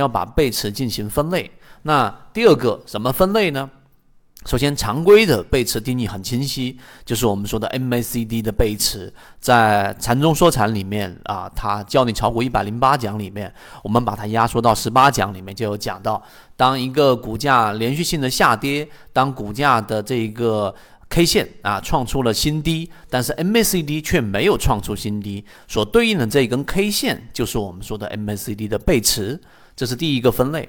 要把背驰进行分类。那第二个怎么分类呢？首先，常规的背驰定义很清晰，就是我们说的 MACD 的背驰，在禅中说禅里面啊，它教你炒股一百零八讲里面，我们把它压缩到十八讲里面就有讲到，当一个股价连续性的下跌，当股价的这一个 K 线啊创出了新低，但是 MACD 却没有创出新低，所对应的这一根 K 线就是我们说的 MACD 的背驰，这是第一个分类。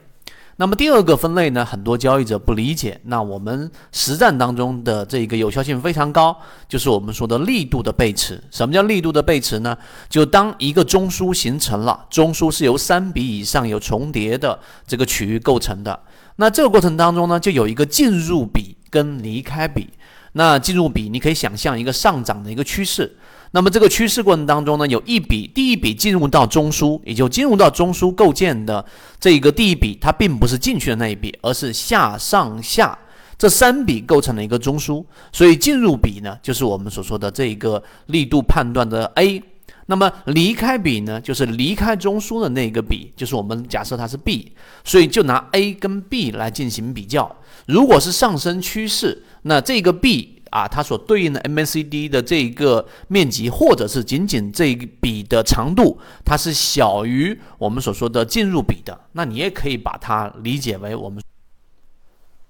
那么第二个分类呢，很多交易者不理解。那我们实战当中的这个有效性非常高，就是我们说的力度的背驰。什么叫力度的背驰呢？就当一个中枢形成了，中枢是由三笔以上有重叠的这个区域构成的。那这个过程当中呢，就有一个进入比跟离开比。那进入比，你可以想象一个上涨的一个趋势。那么这个趋势过程当中呢，有一笔第一笔进入到中枢，也就进入到中枢构建的这个第一笔，它并不是进去的那一笔，而是下上下这三笔构成了一个中枢。所以进入笔呢，就是我们所说的这一个力度判断的 A。那么离开笔呢，就是离开中枢的那个笔，就是我们假设它是 B。所以就拿 A 跟 B 来进行比较。如果是上升趋势，那这个 B。啊，它所对应的 MACD 的这一个面积，或者是仅仅这一笔的长度，它是小于我们所说的进入比的，那你也可以把它理解为我们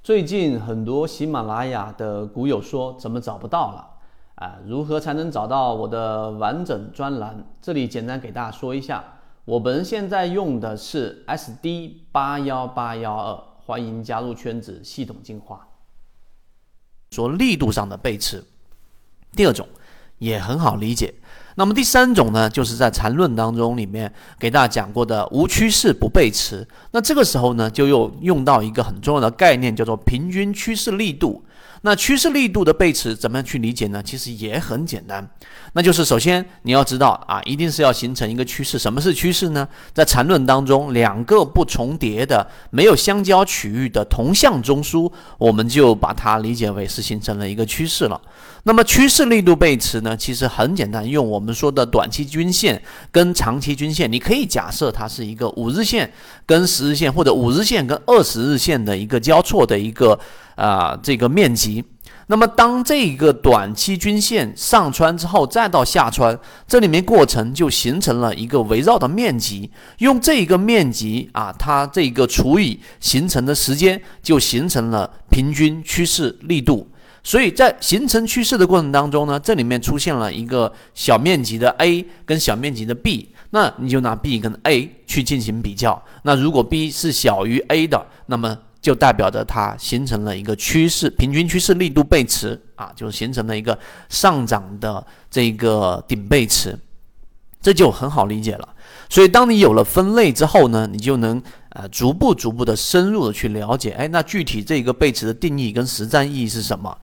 最近很多喜马拉雅的股友说怎么找不到了啊？如何才能找到我的完整专栏？这里简单给大家说一下，我们现在用的是 SD 八幺八幺二，欢迎加入圈子，系统进化。说力度上的背驰，第二种也很好理解。那么第三种呢，就是在缠论当中里面给大家讲过的无趋势不背驰。那这个时候呢，就又用到一个很重要的概念，叫做平均趋势力度。那趋势力度的背驰怎么样去理解呢？其实也很简单，那就是首先你要知道啊，一定是要形成一个趋势。什么是趋势呢？在缠论当中，两个不重叠的、没有相交区域的同向中枢，我们就把它理解为是形成了一个趋势了。那么趋势力度背驰呢，其实很简单，用我们说的短期均线跟长期均线，你可以假设它是一个五日线跟十日线，或者五日线跟二十日线的一个交错的一个。啊，这个面积，那么当这个短期均线上穿之后，再到下穿，这里面过程就形成了一个围绕的面积。用这一个面积啊，它这个除以形成的时间，就形成了平均趋势力度。所以在形成趋势的过程当中呢，这里面出现了一个小面积的 A 跟小面积的 B，那你就拿 B 跟 A 去进行比较。那如果 B 是小于 A 的，那么就代表着它形成了一个趋势，平均趋势力度背驰啊，就形成了一个上涨的这个顶背驰，这就很好理解了。所以当你有了分类之后呢，你就能呃逐步逐步的深入的去了解，哎，那具体这个背驰的定义跟实战意义是什么？